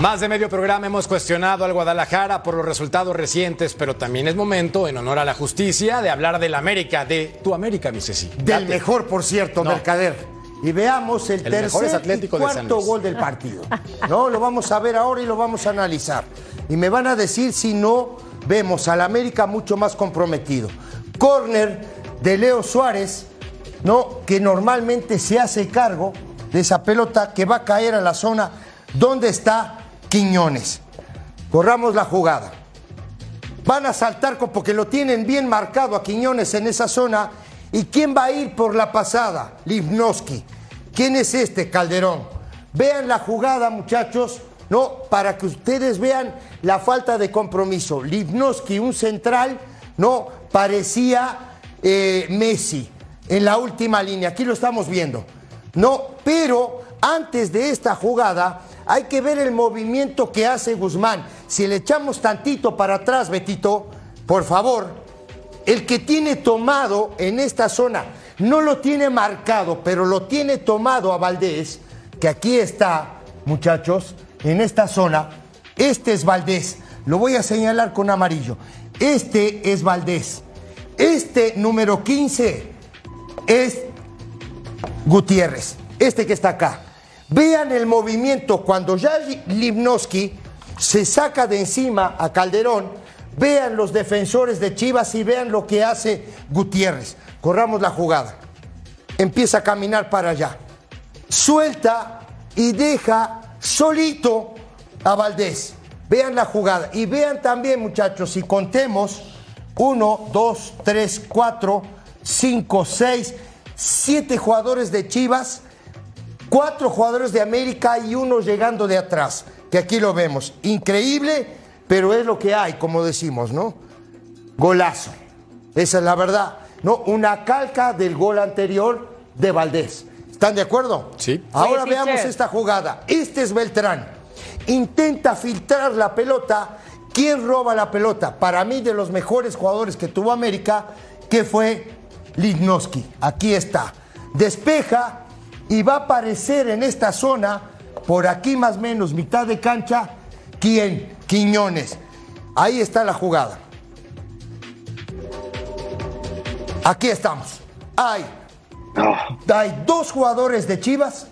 Más de medio programa hemos cuestionado al Guadalajara por los resultados recientes, pero también es momento, en honor a la justicia, de hablar del América, de tu América, mi Ceci. Del Date. mejor, por cierto, No. Mercader. Y veamos el, tercer y cuarto gol del partido. No, lo vamos a ver ahora y lo vamos a analizar. Y me van a decir si no vemos al América mucho más comprometido. Corner de Leo Suárez, ¿no? Que normalmente se hace cargo de esa pelota que va a caer a la zona donde está Quiñones. Corramos la jugada. Van a saltar porque lo tienen bien marcado a Quiñones en esa zona. ¿Y quién va a ir por la pasada? Livnowski. ¿Quién es este Calderón? Vean la jugada, muchachos, no, para que ustedes vean la falta de compromiso. Livnowski, un central, no, parecía eh, Messi en la última línea. Aquí lo estamos viendo. No, pero antes de esta jugada hay que ver el movimiento que hace Guzmán. Si le echamos tantito para atrás, Betito, por favor, el que tiene tomado en esta zona, no lo tiene marcado, pero lo tiene tomado a Valdés, que aquí está, muchachos, en esta zona. Este es Valdés. Lo voy a señalar con amarillo. Este es Valdés. Este número 15 es Gutiérrez, este que está acá. Vean el movimiento cuando ya Livnowski se saca de encima a Calderón. Vean los defensores de Chivas y vean lo que hace Gutiérrez. Corramos la jugada. Empieza a caminar para allá. Suelta y deja solito a Valdés. Vean la jugada. Y vean también, muchachos, si contemos, uno, dos, tres, cuatro, cinco, seis, siete jugadores de Chivas, cuatro jugadores de América y uno llegando de atrás, que aquí lo vemos. Increíble, pero es lo que hay, como decimos, ¿no? Golazo. Esa es la verdad. No, una calca del gol anterior de Valdés. ¿Están de acuerdo? Sí. Ahora Sí, veamos esta jugada. Este es Beltrán. Intenta filtrar la pelota. ¿Quién roba la pelota? Para mí, de los mejores jugadores que tuvo América, que fue Lignoski. Aquí está. Despeja y va a aparecer en esta zona, por aquí más o menos, mitad de cancha, ¿quién? Quiñones. Ahí está la jugada. Aquí estamos. Hay, hay dos jugadores de Chivas.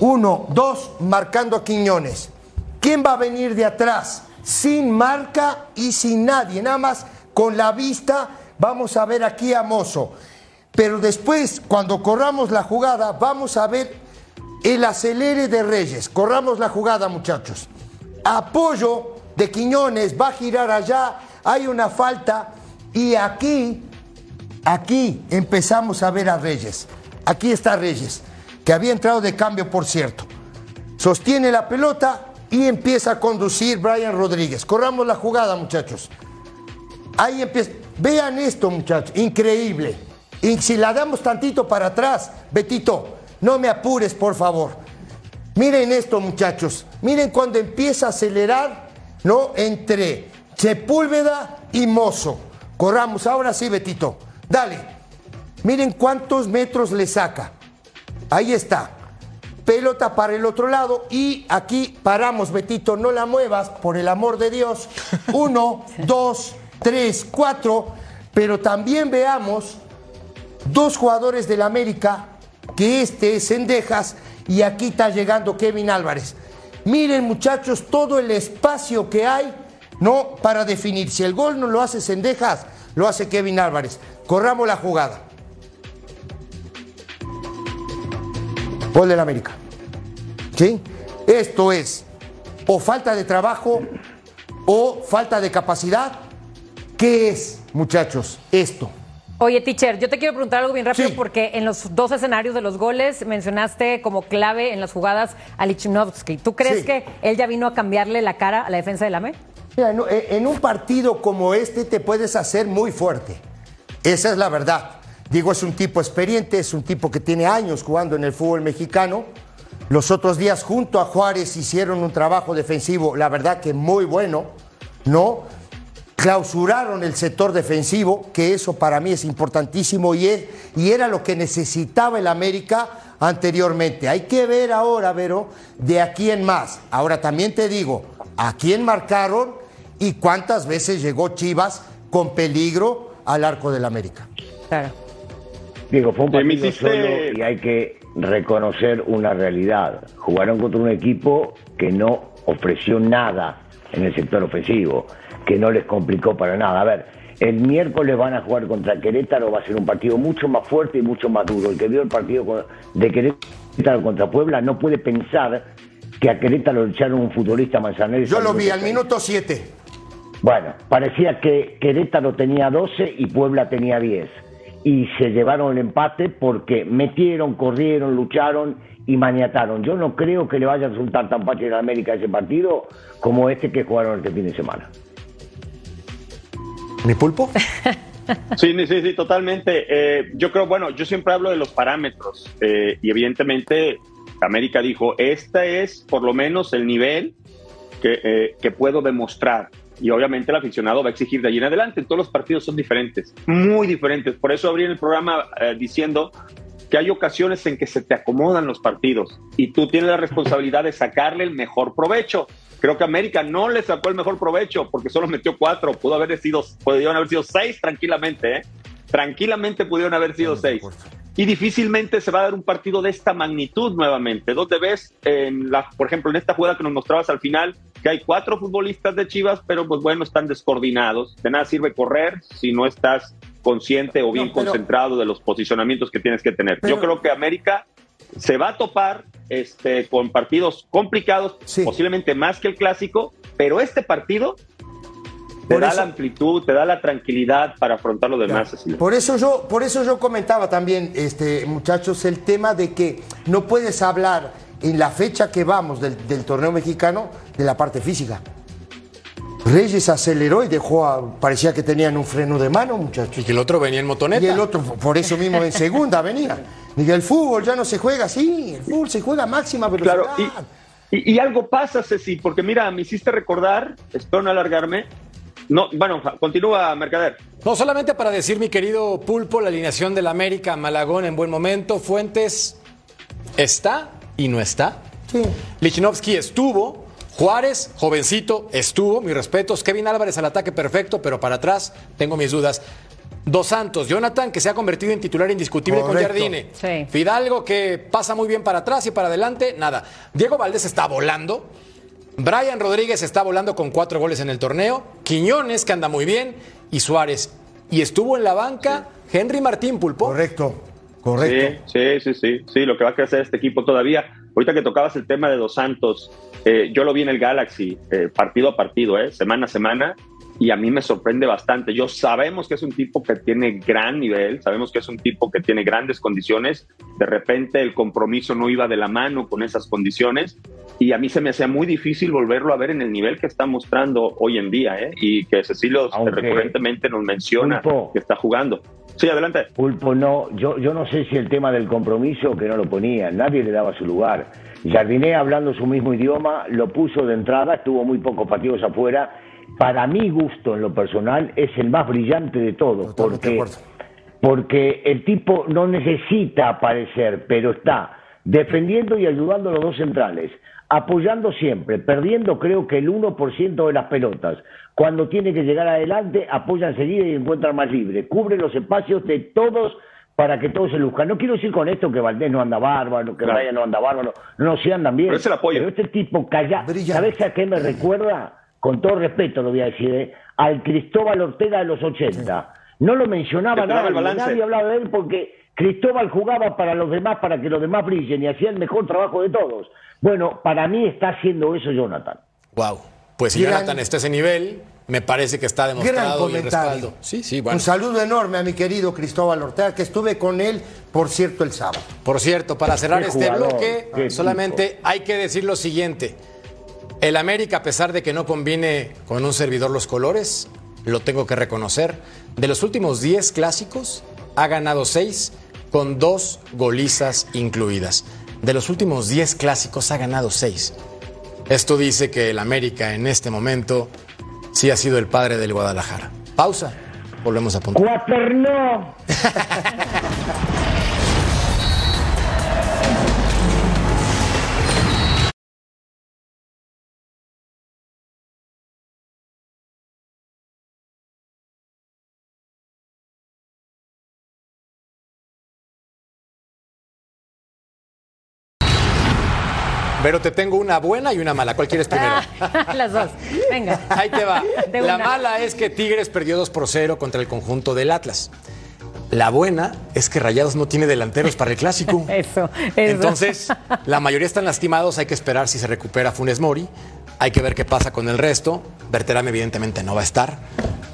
Uno, dos, marcando a Quiñones. ¿Quién va a venir de atrás? Sin marca y sin nadie. Nada más con la vista vamos a ver aquí a Mozo. Pero después, cuando corramos la jugada, vamos a ver el acelere de Reyes. Corramos la jugada, muchachos. Apoyo de Quiñones, va a girar allá, hay una falta y aquí, aquí empezamos a ver a Reyes. Aquí está Reyes, que había entrado de cambio, por cierto. Sostiene la pelota y empieza a conducir Brian Rodríguez. Corramos la jugada, muchachos. Ahí empieza. Vean esto, muchachos. Increíble. Y si la damos tantito para atrás, Betito, no me apures, por favor. Miren esto, muchachos. Miren cuando empieza a acelerar, ¿no? Entre Sepúlveda y Mozo. Corramos. Ahora sí, Betito. Dale. Miren cuántos metros le saca. Ahí está. Pelota para el otro lado y aquí paramos, Betito, no la muevas, por el amor de Dios. Uno, dos, tres, cuatro. Pero también veamos dos jugadores del América, que este es Sendejas y aquí está llegando Kevin Álvarez. Miren, muchachos, todo el espacio que hay, ¿no? Para definir. Si el gol no lo hace Sendejas, lo hace Kevin Álvarez. Corramos la jugada. Gol del América. ¿Sí? Esto es o falta de trabajo o falta de capacidad. ¿Qué es, muchachos, esto? Oye, teacher, yo te quiero preguntar algo bien rápido Sí. porque en los dos escenarios de los goles mencionaste como clave en las jugadas a Lichnowsky. ¿Tú crees Sí. que él ya vino a cambiarle la cara a la defensa del AME? Mira, en, en un partido como este te puedes hacer muy fuerte. Esa es la verdad. Digo, es un tipo experiente, es un tipo que tiene años jugando en el fútbol mexicano. Los otros días junto a Juárez hicieron un trabajo defensivo, la verdad que muy bueno, ¿no? Clausuraron el sector defensivo, que eso para mí es importantísimo y, es- y era lo que necesitaba el América anteriormente. Hay que ver ahora, Vero, de aquí en más. Ahora también te digo, a quién marcaron y cuántas veces llegó Chivas con peligro al arco del América. Claro. Digo, fue un partido solo y hay que reconocer una realidad. Jugaron contra un equipo que no ofreció nada en el sector ofensivo, que no les complicó para nada. A ver, el miércoles van a jugar contra Querétaro, va a ser un partido mucho más fuerte y mucho más duro. El que vio el partido de Querétaro contra Puebla no puede pensar que a Querétaro le echaron un futbolista Manzanero. Yo lo vi al minuto 7. bueno, parecía que Querétaro tenía 12 y Puebla tenía 10. Y se llevaron el empate porque metieron, corrieron, lucharon y maniataron. Yo no creo que le vaya a resultar tan fácil a América ese partido como este que jugaron este fin de semana. ¿Mi pulpo? Sí, sí, sí, totalmente. Eh, yo creo, bueno, yo siempre hablo de los parámetros eh, y evidentemente América dijo, este es por lo menos el nivel que, eh, que puedo demostrar. Y obviamente el aficionado va a exigir de allí en adelante. Todos los partidos son diferentes, muy diferentes. Por eso abrí el programa eh, diciendo que hay ocasiones en que se te acomodan los partidos y tú tienes la responsabilidad de sacarle el mejor provecho. Creo que América no le sacó el mejor provecho porque solo metió cuatro. Pudo haber sido, pudieron haber sido seis tranquilamente, ¿eh? Tranquilamente pudieron haber sido seis. Y difícilmente se va a dar un partido de esta magnitud nuevamente. ¿Dónde ves, en la, por ejemplo, en esta jugada que nos mostrabas al final, que hay cuatro futbolistas de Chivas, pero pues bueno, están descoordinados. De nada sirve correr si no estás consciente o bien No, pero- concentrado de los posicionamientos que tienes que tener. Pero- Yo creo que América se va a topar este, con partidos complicados, Sí. posiblemente más que el clásico, pero este partido te Por da eso- la amplitud, te da la tranquilidad para afrontar lo demás. Por eso yo, por eso yo comentaba también, este, muchachos, el tema de que no puedes hablar en la fecha que vamos del, del torneo mexicano de la parte física. Reyes aceleró y dejó a. Parecía que tenían un freno de mano, muchachos. Y que el otro venía en motoneta. Y el otro, por eso mismo, en segunda venía. Y el fútbol ya no se juega así, el fútbol se juega a máxima velocidad. Claro, y, y- y algo pasa, Ceci, porque mira, me hiciste recordar, espero no alargarme. No, bueno, continúa, Mercader. No solamente para decir, mi querido Pulpo, la alineación del América, Malagón en buen momento, Fuentes está y no está. Sí. Lichnowsky estuvo, Juárez, jovencito, estuvo, mis respetos. Kevin Álvarez al ataque perfecto, pero para atrás tengo mis dudas. Dos Santos, Jonathan, que se ha convertido en titular indiscutible Correcto. con Jardine. Sí. Fidalgo, que pasa muy bien para atrás y para adelante, nada. Diego Valdés está volando. Brian Rodríguez está volando con cuatro goles en el torneo. Quiñones, que anda muy bien. Y Suárez. Y estuvo en la banca Henry Martín Pulpo. Correcto, correcto. Sí, sí, sí, sí, sí, lo que va a crecer este equipo todavía. Ahorita que tocabas el tema de Dos Santos, eh, yo lo vi en el Galaxy, eh, partido a partido, eh, semana a semana, y a mí me sorprende bastante. Yo sabemos que es un tipo que tiene gran nivel, sabemos que es un tipo que tiene grandes condiciones. De repente el compromiso no iba de la mano con esas condiciones, y a mí se me hacía muy difícil volverlo a ver en el nivel que está mostrando hoy en día, eh, y que Cecilio Aunque- recurrentemente nos menciona Pulpo. que está jugando. Sí, adelante. Pulpo no, yo, yo no sé si el tema del compromiso que no lo ponía, nadie le daba su lugar. Jardiné hablando su mismo idioma, lo puso de entrada, estuvo muy pocos partidos afuera. Para mi gusto, en lo personal, es el más brillante de todos, porque el tipo no necesita aparecer, pero está defendiendo y ayudando a los dos centrales, apoyando siempre, perdiendo creo que el 1% de las pelotas. Cuando tiene que llegar adelante, apoya enseguida y encuentra más libre. Cubre los espacios de todos para que todos se luzcan. No quiero decir con esto que Valdés no anda bárbaro, que Claro. Brian no anda bárbaro, no, se andan bien. Pero es el apoyo. Pero este tipo calla. ¿sabes a qué me recuerda? Con todo respeto lo voy a decir, ¿eh? al Cristóbal Ortega de los 80. No lo mencionaba nadie, nadie hablaba de él porque Cristóbal jugaba para los demás, para que los demás brillen y hacía el mejor trabajo de todos. Bueno, para mí está haciendo eso Jonathan. Wow. Pues si Gran- Jonathan está a ese nivel, me parece que está Gran demostrado y el comentario. respaldo. Sí, sí, bueno. Un saludo enorme a mi querido Cristóbal Ortega, que estuve con él, por cierto, el sábado. Por cierto, para cerrar Qué este jugador, bloque, qué solamente hay que decir lo siguiente. El América, a pesar de que no combine con un servidor los colores, lo tengo que reconocer, de los últimos 10 clásicos, ha ganado 6 con dos golizas incluidas. De los últimos 10 clásicos ha ganado 6. Esto dice que el América en este momento sí ha sido el padre del Guadalajara. Pausa. Volvemos a punto. Pero te tengo una buena y una mala. ¿Cuál quieres primero? Las dos. Venga. Ahí te va. De La una. mala es que Tigres perdió 2 por 0 contra el conjunto del Atlas. La buena es que Rayados no tiene delanteros para el clásico. Eso, eso. Entonces, la mayoría están lastimados, hay que esperar si se recupera Funes Mori, hay que ver qué pasa con el resto. Berterame evidentemente no va a estar,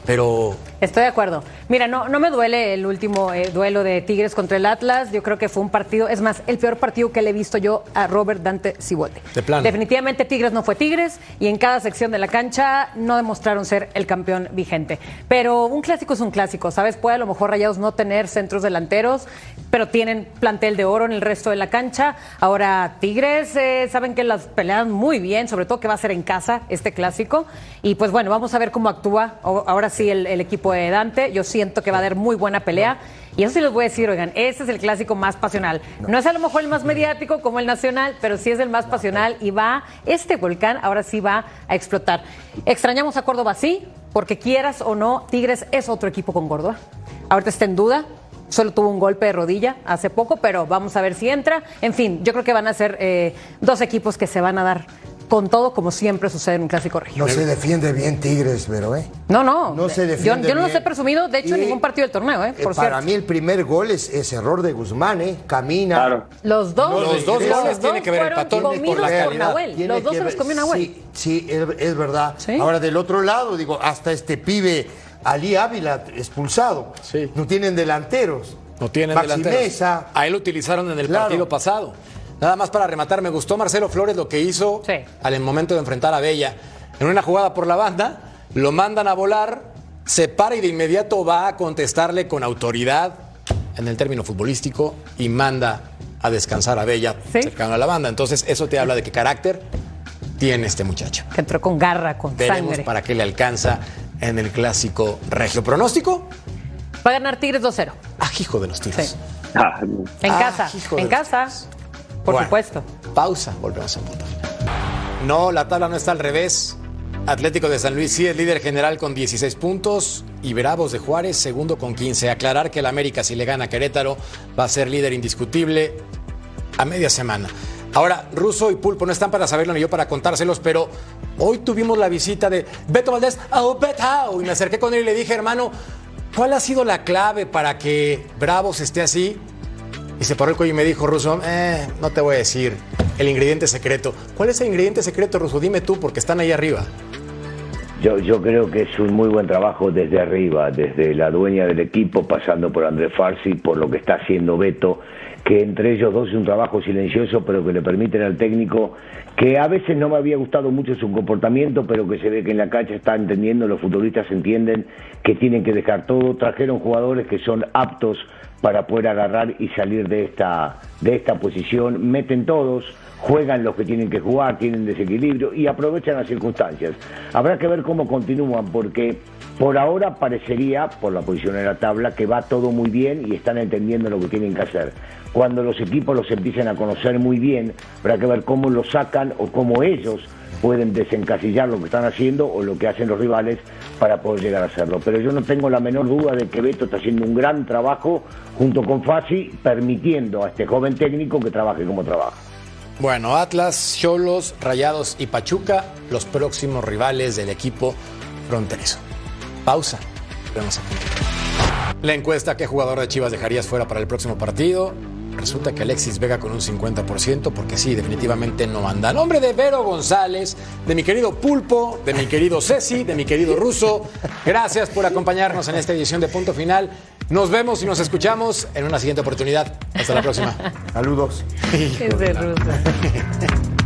pero Estoy de acuerdo. Mira, no, no me duele el último eh, duelo de Tigres contra el Atlas. Yo creo que fue un partido, es más, el peor partido que le he visto yo a Robert Dante Ciboldi. De plano. Definitivamente Tigres no fue Tigres y en cada sección de la cancha no demostraron ser el campeón vigente. Pero un clásico es un clásico, ¿sabes? Puede a lo mejor Rayados no tener centros delanteros, pero tienen plantel de oro en el resto de la cancha. Ahora Tigres eh, saben que las pelean muy bien, sobre todo que va a ser en casa este clásico. Y pues bueno, vamos a ver cómo actúa ahora sí el, el equipo de Dante. Yo siento que va a dar muy buena pelea. Y eso sí les voy a decir, oigan, ese es el clásico más pasional. No, es a lo mejor el más mediático como el nacional, pero sí es el más pasional y va, este volcán ahora sí va a explotar. Extrañamos a Córdoba, sí, porque quieras o no, Tigres es otro equipo con Córdoba. Ahorita está en duda. Solo tuvo un golpe de rodilla hace poco, pero vamos a ver si entra. En fin, yo creo que van a ser eh, dos equipos que se van a dar con todo, como siempre sucede en un clásico regio. No se defiende bien Tigres, pero ¿eh? No, no. No se yo, defiende yo no los he presumido, de hecho, en ningún partido del torneo, ¿eh? eh, Por para cierto. mí el primer gol es, es error de Guzmán, ¿eh? Camina. Claro. Los dos. Los dos Los goles tiene que ver el patón por la. Nahuel. Tiene Los dos se los comió Nahuel. Sí, sí, es, es verdad. Sí. Ahora, del otro lado, digo, hasta este pibe, Ali Ávila, expulsado. Sí. No tienen delanteros. no tienen Maxi delanteros. A él lo utilizaron en el Claro. partido pasado. Nada más para rematar, me gustó Marcelo Flores lo que hizo Sí. al momento de enfrentar a Bella. En una jugada por la banda, lo mandan a volar, se para y de inmediato va a contestarle con autoridad en el término futbolístico y manda a descansar a Bella Sí. cercano a la banda. Entonces, eso te habla de qué carácter tiene este muchacho. Que entró con garra, con Veremos sangre. para qué le alcanza en el clásico regio. ¿Pronóstico? Va a ganar Tigres 2-0. Ah, hijo de los. Sí. Ah, En Ah, casa. En los casa. Por Bueno, supuesto. Pausa, volvemos a punto. No, la tabla no está al revés. Atlético de San Luis sí es líder general con 16 puntos y Bravos de Juárez segundo con 15. Aclarar que el América si le gana a Querétaro va a ser líder indiscutible a media semana. Ahora, Russo y Pulpo no están para saberlo ni yo para contárselos, pero hoy tuvimos la visita de Beto Valdés, oh, Beto, y me acerqué con él y le dije, hermano, ¿cuál ha sido la clave para que Bravos esté así? Y se paró el cuello y me dijo, Russo, eh, no te voy a decir el ingrediente secreto. ¿Cuál es el ingrediente secreto, Russo? Dime tú, porque están ahí arriba. Yo, yo creo que es un muy buen trabajo desde arriba, desde la dueña del equipo, pasando por Andrés Farsi, por lo que está haciendo Beto, que entre ellos dos es un trabajo silencioso, pero que le permiten al técnico, que a veces no me había gustado mucho su comportamiento, pero que se ve que en la cancha está entendiendo, los futbolistas entienden que tienen que dejar todo, trajeron jugadores que son aptos para poder agarrar y salir de esta, de esta posición, meten todos, juegan los que tienen que jugar, tienen desequilibrio y aprovechan las circunstancias. Habrá que ver cómo continúan, porque por ahora parecería, por la posición en la tabla, que va todo muy bien y están entendiendo lo que tienen que hacer. Cuando los equipos los empiecen a conocer muy bien, habrá que ver cómo lo sacan o cómo ellos pueden desencasillar lo que están haciendo o lo que hacen los rivales para poder llegar a hacerlo. Pero yo no tengo la menor duda de que Beto está haciendo un gran trabajo junto con Fasi, permitiendo a este joven técnico que trabaje como trabaja. Bueno, Atlas, Cholos, Rayados y Pachuca, los próximos rivales del equipo fronterizo. Pausa. Vemos aquí. La encuesta, ¿qué jugador de Chivas dejarías fuera para el próximo partido? Resulta que Alexis Vega con un 50%, porque sí, definitivamente no anda. Nombre de Vero González, de mi querido Pulpo, de mi querido Ceci, de mi querido Ruso. Gracias por acompañarnos en esta edición de Punto Final. Nos vemos y nos escuchamos en una siguiente oportunidad. Hasta la próxima. Saludos. Es de.